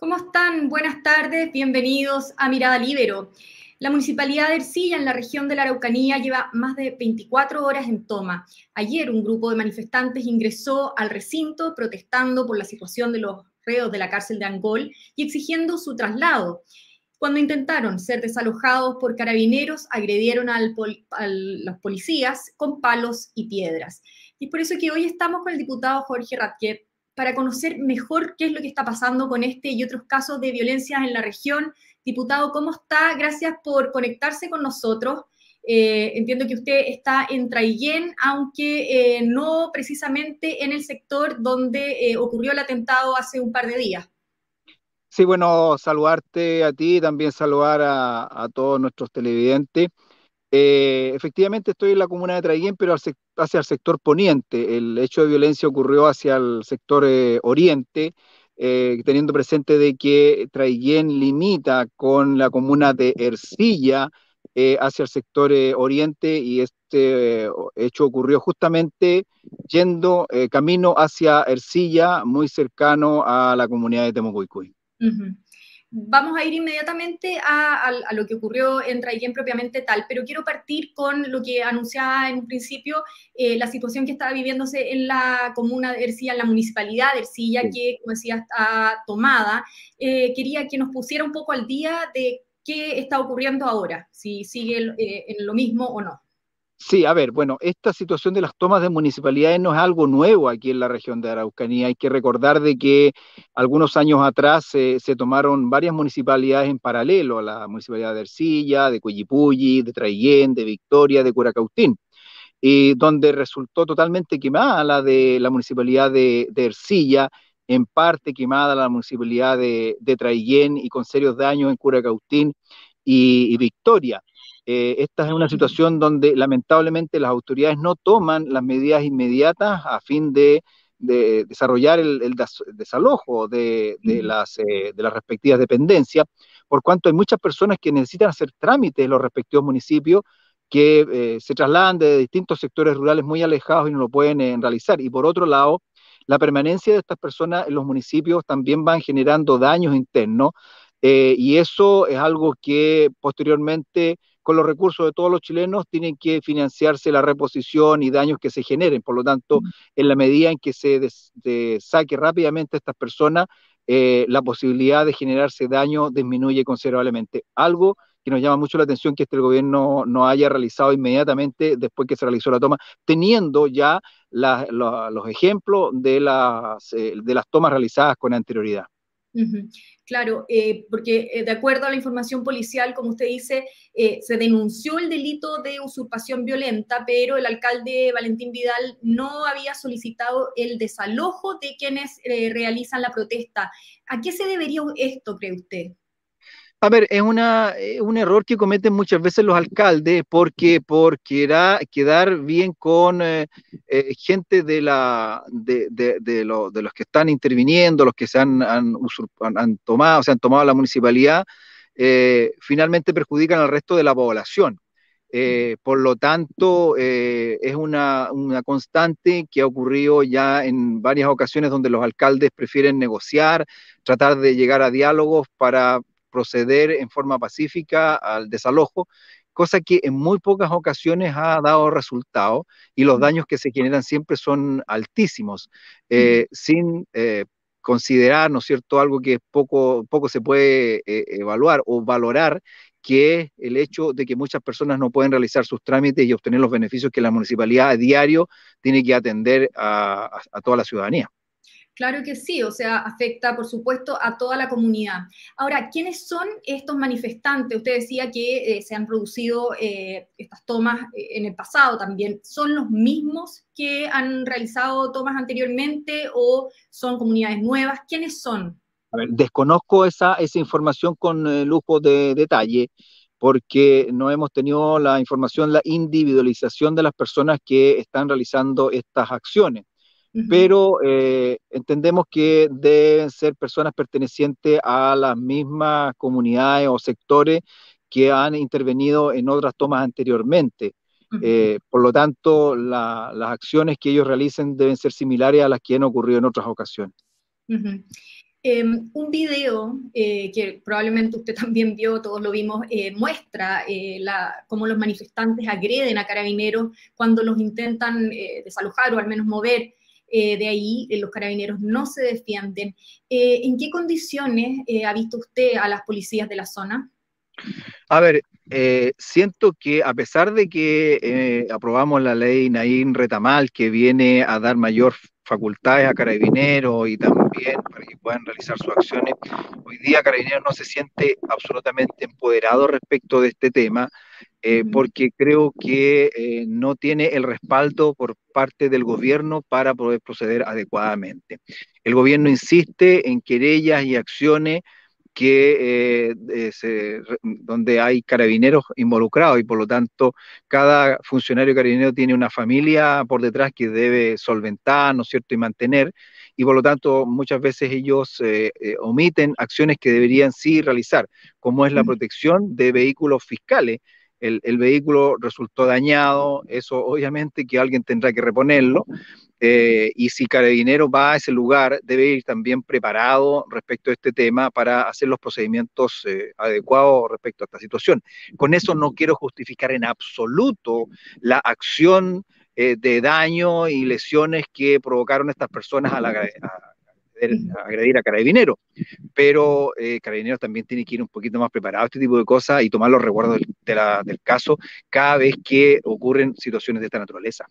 ¿Cómo están? Buenas tardes, bienvenidos a Mirada Libero. La municipalidad de Ercilla, en la región de la Araucanía, lleva más de 24 horas en toma. Ayer un grupo de manifestantes ingresó al recinto protestando por la situación de los reos de la cárcel de Angol y exigiendo su traslado. Cuando intentaron ser desalojados por carabineros, agredieron a los policías con palos y piedras. Y es por eso que hoy estamos con el diputado Jorge Ratquet para conocer mejor qué es lo que está pasando con este y otros casos de violencia en la región. Diputado, ¿cómo está? Gracias por conectarse con nosotros. Eh, entiendo que usted está en Traillén, aunque eh, no precisamente en el sector donde eh, ocurrió el atentado hace un par de días. Sí, bueno, saludarte a ti, también saludar a, todos nuestros televidentes. Efectivamente estoy en la comuna de Traiguén, pero hacia el sector poniente. El hecho de violencia ocurrió hacia el sector eh, oriente, eh, teniendo presente de que Traiguén limita con la comuna de Ercilla hacia el sector oriente y este hecho ocurrió justamente yendo camino hacia Ercilla, muy cercano a la comunidad de Temucuicuy. Vamos a ir inmediatamente a, lo que ocurrió en Traiguén propiamente tal, pero quiero partir con lo que anunciaba en un principio, eh, la situación que estaba viviéndose en la comuna de Ercilla, en la municipalidad de Ercilla, que, como decía, está tomada. Eh, quería que nos pusiera un poco al día de qué está ocurriendo ahora, si sigue eh, en lo mismo o no. Sí, a ver, bueno, esta situación de las tomas de municipalidades no es algo nuevo aquí en la región de Araucanía. Hay que recordar de que algunos años atrás se tomaron varias municipalidades en paralelo a la municipalidad de Ercilla, de Cuyipulli, de Traillén, de Victoria, de Curacautín, y donde resultó totalmente quemada la de la municipalidad de, Ercilla, en parte quemada la municipalidad de, de Traillén y con serios daños en Curacautín y Victoria. Eh, esta es una situación donde lamentablemente las autoridades no toman las medidas inmediatas a fin de, desarrollar el, desalojo de, las, eh, de las respectivas dependencias, por cuanto hay muchas personas que necesitan hacer trámites en los respectivos municipios que eh, se trasladan de distintos sectores rurales muy alejados y no lo pueden realizar. Y por otro lado, la permanencia de estas personas en los municipios también van generando daños internos y eso es algo que posteriormente con los recursos de todos los chilenos tienen que financiarse la reposición y daños que se generen. Por lo tanto, en la medida en que se saque rápidamente a estas personas, eh, la posibilidad de generarse daño disminuye considerablemente. Algo que nos llama mucho la atención que este gobierno no haya realizado inmediatamente después que se realizó la toma, teniendo ya los ejemplos de las, eh, de las tomas realizadas con anterioridad. Claro, eh, porque eh, de acuerdo a la información policial, como usted dice, eh, se denunció el delito de usurpación violenta, pero el alcalde Valentín Vidal no había solicitado el desalojo de quienes realizan la protesta. ¿A qué se debería esto, cree usted? A ver, es una, eh, un error que cometen muchas veces los alcaldes porque por quedar bien con eh, eh, gente de, los que están interviniendo, los que se han, han, tomado, se han tomado la municipalidad, finalmente perjudican al resto de la población. por lo tanto, es una, constante que ha ocurrido ya en varias ocasiones donde los alcaldes prefieren negociar, tratar de llegar a diálogos para proceder en forma pacífica al desalojo, cosa que en muy pocas ocasiones ha dado resultado y los daños que se generan siempre son altísimos, eh, sin eh, considerar, ¿no es cierto?, algo que poco, poco se puede eh, evaluar o valorar, que es el hecho de que muchas personas no pueden realizar sus trámites y obtener los beneficios que la municipalidad a diario tiene que atender a toda la ciudadanía. Claro que sí, o sea, afecta, por supuesto, a toda la comunidad. Ahora, ¿quiénes son estos manifestantes? Usted decía que eh, se han producido eh, estas tomas eh, en el pasado también. ¿Son los mismos que han realizado tomas anteriormente o son comunidades nuevas? ¿Quiénes son? A ver, desconozco esa, esa información con lujo de detalle porque no hemos tenido la información, la individualización de las personas que están realizando estas acciones pero eh, entendemos que deben ser personas pertenecientes a las mismas comunidades o sectores que han intervenido en otras tomas anteriormente. Eh, por lo tanto, las acciones que ellos realicen deben ser similares a las que han ocurrido en otras ocasiones. Em, un video eh, que probablemente usted también vio, todos lo vimos, eh, muestra eh, cómo los manifestantes agreden a carabineros cuando los intentan desalojar o al menos mover de ahí, los carabineros no se defienden. ¿En qué condiciones ha visto usted a las policías de la zona? A ver, siento que a pesar de que aprobamos la ley Naín Retamal, que viene a dar mayor facultades a carabineros y también para que puedan realizar sus acciones. Hoy día carabineros no se siente absolutamente empoderado respecto de este tema eh, porque creo que eh, no tiene el respaldo por parte del gobierno para poder proceder adecuadamente. El gobierno insiste en querellas y acciones que, eh, donde hay carabineros involucrados y por lo tanto cada funcionario carabinero tiene una familia por detrás que debe solventar, ¿no es cierto?, y mantener, y por lo tanto muchas veces ellos eh, eh, omiten acciones que deberían sí realizar, como es la protección de vehículos fiscales. El, el, vehículo resultó dañado, eso obviamente que alguien tendrá que reponerlo, eh, y si Carabinero va a ese lugar, debe ir también preparado respecto a este tema para hacer los procedimientos eh, adecuados respecto a esta situación. Con eso no quiero justificar en absoluto la acción eh, de daño y lesiones que provocaron estas personas agredir a Carabinero, pero Carabinero también tiene que ir un poquito más preparado a este tipo de cosas y tomar los recuerdos del caso cada vez que ocurren situaciones de esta naturaleza.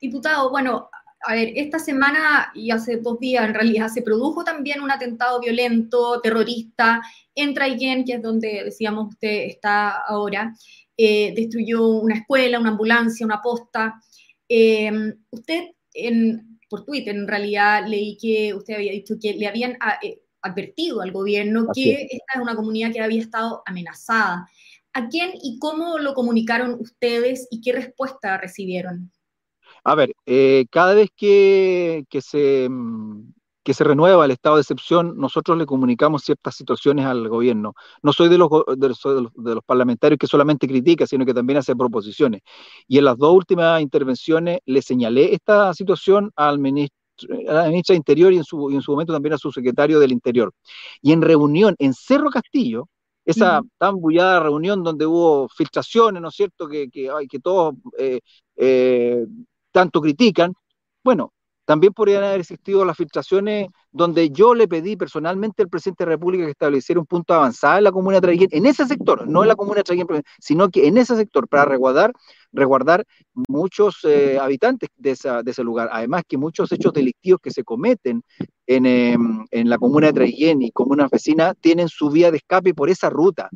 Diputado, bueno, a ver, esta semana y hace dos días en realidad se produjo también un atentado violento, terrorista, en Traiguén, que es donde decíamos usted está ahora. Eh, destruyó una escuela, una ambulancia, una posta. Eh, usted, en, por Twitter, en realidad leí que usted había dicho que le habían ah, eh, advertido al gobierno que esta es una comunidad que había estado amenazada. ¿A quién y cómo lo comunicaron ustedes y qué respuesta recibieron? A ver, eh, cada vez que, se, mm, que se renueva el estado de excepción, nosotros le comunicamos ciertas situaciones al gobierno. No soy de los, de los, parlamentarios que solamente critica, sino que también hace proposiciones. Y en las dos últimas intervenciones le señalé esta situación al ministro a la ministra de Interior y en, su, y en su momento también a su secretario del Interior. Y en reunión en Cerro Castillo, esa tan bullada reunión donde hubo filtraciones, ¿no es cierto?, que, que, que todos eh, eh, tanto critican. Bueno, también podrían haber existido las filtraciones donde yo le pedí personalmente al presidente de la República que estableciera un punto avanzado en la comuna de Traiguén, en ese sector, no en la comuna de Traiguén, sino que en ese sector, para resguardar, resguardar muchos eh, habitantes de, ese lugar. Además que muchos hechos delictivos que se cometen en, em, en la comuna de Traiguén y comunas vecinas tienen su vía de escape por esa ruta.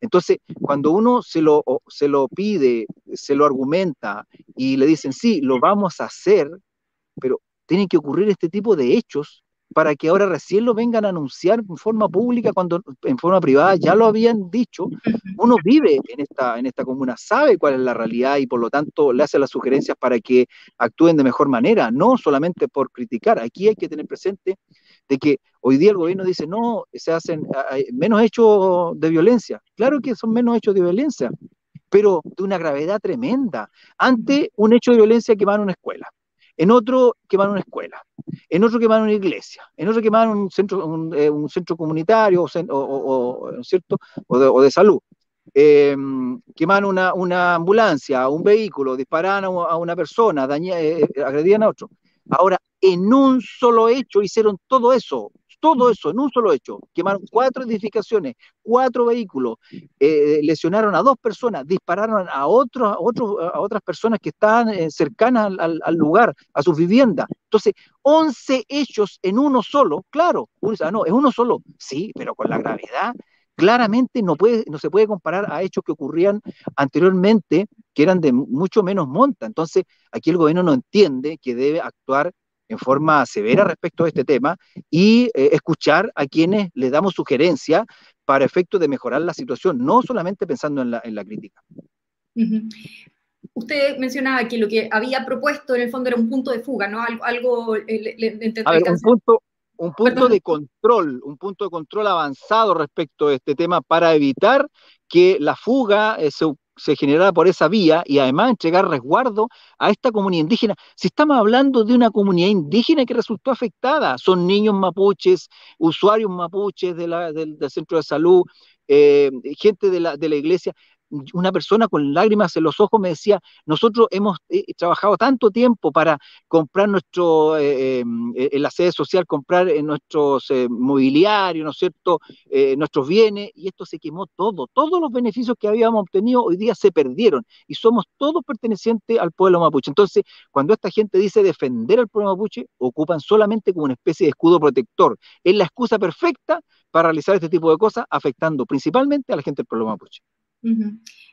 Entonces, cuando uno se lo, se lo pide, se lo argumenta y le dicen, sí, lo vamos a hacer, pero tienen que ocurrir este tipo de hechos para que ahora recién lo vengan a anunciar en forma pública cuando en forma privada ya lo habían dicho. Uno vive en esta, en esta comuna, sabe cuál es la realidad y por lo tanto le hace las sugerencias para que actúen de mejor manera, no solamente por criticar. Aquí hay que tener presente de que hoy día el gobierno dice, no, se hacen menos hechos de violencia. Claro que son menos hechos de violencia, pero de una gravedad tremenda ante un hecho de violencia que va en una escuela en otro queman una escuela, en otro queman una iglesia, en otro queman un centro, un, eh, centro comunitario o, ¿cierto? o, de, salud. Eh, queman una, una, ambulancia, un vehículo, disparan a, una persona, dañan, eh, agredían a otro. Ahora, en un solo hecho hicieron todo eso, todo eso en un solo hecho. Quemaron cuatro edificaciones, cuatro vehículos, eh, lesionaron a dos personas, dispararon a, otros, a, otras personas que estaban eh, cercanas al, lugar, a sus viviendas. Entonces, 11 hechos en uno solo, claro, no, es uno solo, sí, pero con la gravedad claramente no, puede, no se puede comparar a hechos que ocurrían anteriormente, que eran de mucho menos monta. Entonces, aquí el gobierno no entiende que debe actuar en forma severa respecto a este tema y eh, escuchar a quienes le damos sugerencias para efecto de mejorar la situación, no solamente pensando en la, en la crítica. Usted mencionaba que lo que había propuesto en el fondo era un punto de fuga, ¿no? Algo, algo eh, a ver, un punto, un punto de control, un punto de control avanzado respecto a este tema para evitar que la fuga eh, se se generara por esa vía y además entregar resguardo a esta comunidad indígena. Si estamos hablando de una comunidad indígena que resultó afectada, son niños mapuches, usuarios mapuches del, del, centro de salud, eh, gente de la, de la iglesia, una persona con lágrimas en los ojos me decía, nosotros hemos eh, trabajado tanto tiempo para comprar nuestro, eh, eh, en la sede social, comprar nuestros mobiliarios, ¿no es cierto?, nuestros bienes, y esto se quemó todo. Todos los beneficios que habíamos obtenido hoy día se perdieron, y somos todos pertenecientes al pueblo mapuche. Entonces, cuando esta gente dice defender al pueblo mapuche, ocupan solamente como una especie de escudo protector. Es la excusa perfecta para realizar este tipo de cosas, afectando principalmente a la gente del pueblo mapuche.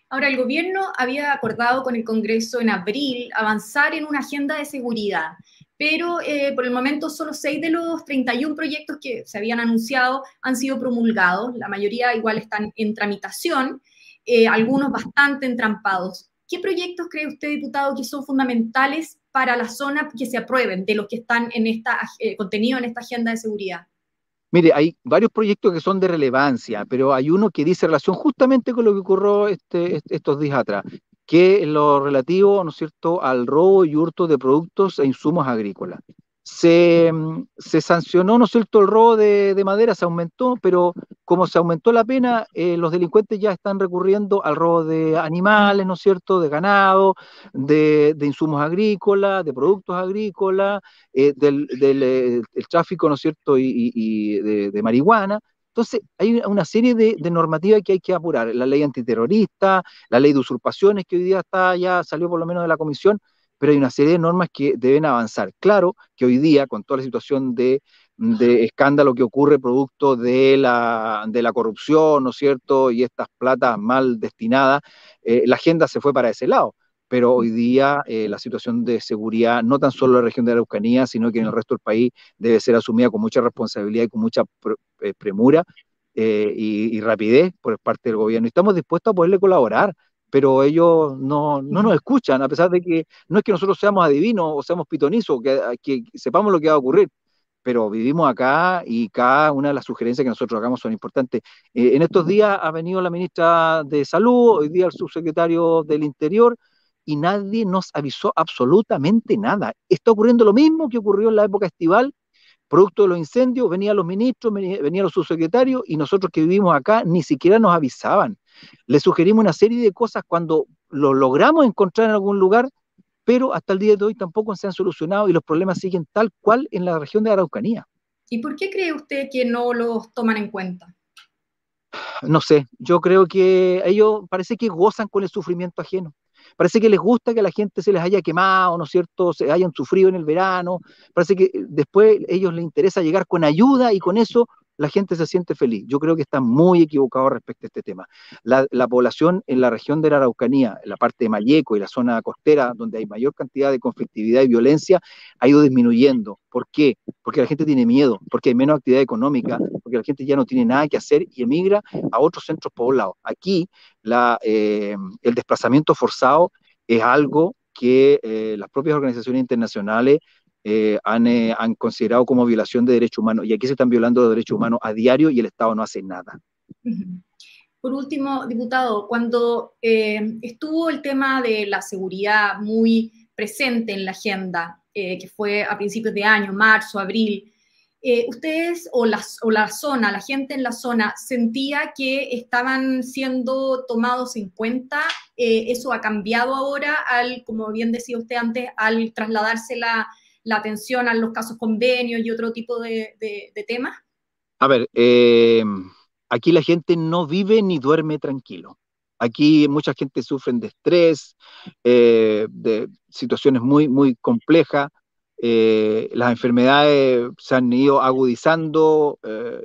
Ahora, el gobierno había acordado con el Congreso en abril avanzar en una agenda de seguridad, pero eh, por el momento solo seis de los 31 proyectos que se habían anunciado han sido promulgados, la mayoría igual están en tramitación, eh, algunos bastante entrampados. ¿Qué proyectos cree usted, diputado, que son fundamentales para la zona que se aprueben de los que están en esta, eh, contenido en esta agenda de seguridad? Mire, hay varios proyectos que son de relevancia, pero hay uno que dice relación justamente con lo que ocurrió este, estos días atrás, que es lo relativo, ¿no es cierto?, al robo y hurto de productos e insumos agrícolas se, sancionó, ¿no es cierto?, el robo de, madera, se aumentó, pero como se aumentó la pena, eh, los delincuentes ya están recurriendo al robo de animales, ¿no es cierto?, de ganado, de, insumos agrícolas, de productos agrícolas, eh, del, eh, tráfico, ¿no es cierto?, y, de, marihuana. Entonces, hay una serie de, de, normativas que hay que apurar. La ley antiterrorista, la ley de usurpaciones que hoy día está ya salió por lo menos de la comisión, pero hay una serie de normas que deben avanzar. Claro que hoy día, con toda la situación de, escándalo que ocurre producto de la, de la, corrupción, ¿no es cierto? Y estas platas mal destinadas, eh, la agenda se fue para ese lado. Pero hoy día eh, la situación de seguridad, no tan solo en la región de la Araucanía, sino que en el resto del país, debe ser asumida con mucha responsabilidad y con mucha eh, premura y, y rapidez por parte del gobierno. Y estamos dispuestos a poderle colaborar pero ellos no, nos escuchan, a pesar de que no es que nosotros seamos adivinos o seamos pitonizos, que, que sepamos lo que va a ocurrir, pero vivimos acá y cada una de las sugerencias que nosotros hagamos son importantes. Eh, en estos días ha venido la ministra de Salud, hoy día el subsecretario del Interior, y nadie nos avisó absolutamente nada. Está ocurriendo lo mismo que ocurrió en la época estival, producto de los incendios, venían los ministros, venían los subsecretarios, y nosotros que vivimos acá ni siquiera nos avisaban. Le sugerimos una serie de cosas cuando lo logramos encontrar en algún lugar, pero hasta el día de hoy tampoco se han solucionado y los problemas siguen tal cual en la región de Araucanía. ¿Y por qué cree usted que no los toman en cuenta? No sé, yo creo que ellos parece que gozan con el sufrimiento ajeno. Parece que les gusta que la gente se les haya quemado, ¿no es cierto? Se hayan sufrido en el verano. Parece que después a ellos les interesa llegar con ayuda y con eso la gente se siente feliz. Yo creo que está muy equivocado respecto a este tema. La, población en la región de la Araucanía, en la parte de Mayeco y la zona costera, donde hay mayor cantidad de conflictividad y violencia, ha ido disminuyendo. ¿Por qué? Porque la gente tiene miedo, porque hay menos actividad económica, porque la gente ya no tiene nada que hacer y emigra a otros centros poblados. Aquí eh, el desplazamiento forzado es algo que eh, las propias organizaciones internacionales eh, eh, han, considerado como violación de derechos humanos. Y aquí se están violando derechos humanos a diario y el Estado no hace nada. Por último, diputado, cuando eh, estuvo el tema de la seguridad muy presente en la agenda, que fue a principios de año, marzo, abril, ustedes o, o la zona, la gente en la zona, sentía que estaban siendo tomados en cuenta. eso ha cambiado ahora, al, como bien decía usted antes, al trasladarse la, la atención a los casos convenios y otro tipo de, temas? A ver, eh, aquí la gente no vive ni duerme tranquilo. Aquí mucha gente sufre de estrés, eh, de situaciones muy, muy complejas. Eh, las enfermedades se han ido agudizando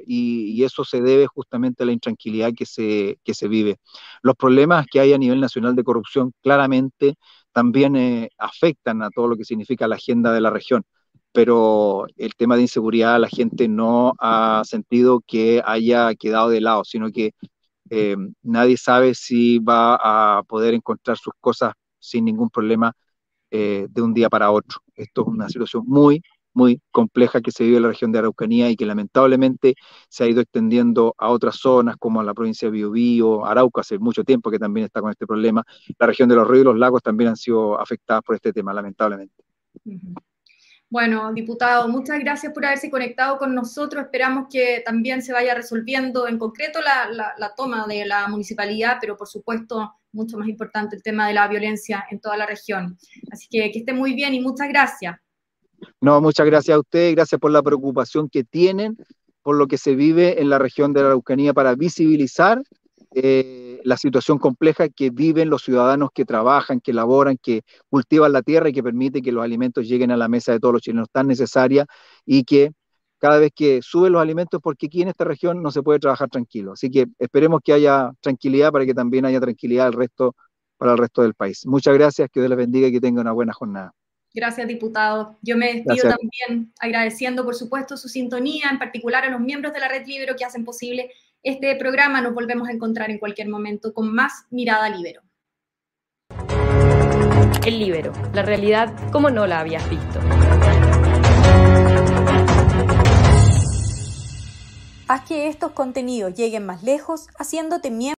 y, y, eso se debe justamente a la intranquilidad que se, que se vive. Los problemas que hay a nivel nacional de corrupción claramente también eh, afectan a todo lo que significa la agenda de la región. Pero el tema de inseguridad la gente no ha sentido que haya quedado de lado, sino que eh, nadie sabe si va a poder encontrar sus cosas sin ningún problema eh, de un día para otro. Esto es una situación muy, muy compleja que se vive en la región de Araucanía y que lamentablemente se ha ido extendiendo a otras zonas como a la provincia de Biobío, Arauca hace mucho tiempo que también está con este problema. La región de los ríos y los lagos también han sido afectadas por este tema, lamentablemente. Bueno, diputado, muchas gracias por haberse conectado con nosotros. Esperamos que también se vaya resolviendo en concreto la, toma de la municipalidad, pero por supuesto, mucho más importante el tema de la violencia en toda la región. Así que que esté muy bien y muchas gracias. No, muchas gracias a usted, gracias por la preocupación que tienen por lo que se vive en la región de la Araucanía para visibilizar eh, la situación compleja que viven los ciudadanos que trabajan, que laboran, que cultivan la tierra y que permite que los alimentos lleguen a la mesa de todos los chilenos tan necesaria y que cada vez que suben los alimentos, porque aquí en esta región no se puede trabajar tranquilo. Así que esperemos que haya tranquilidad para que también haya tranquilidad el resto, para el resto del país. Muchas gracias, que Dios les bendiga y que tengan una buena jornada. Gracias, diputado. Yo me despido también agradeciendo, por supuesto, su sintonía, en particular a los miembros de la Red Libero que hacen posible este programa. Nos volvemos a encontrar en cualquier momento con más Mirada Libero. El Libero, la realidad como no la habías visto. Haz que estos contenidos lleguen más lejos haciéndote miembro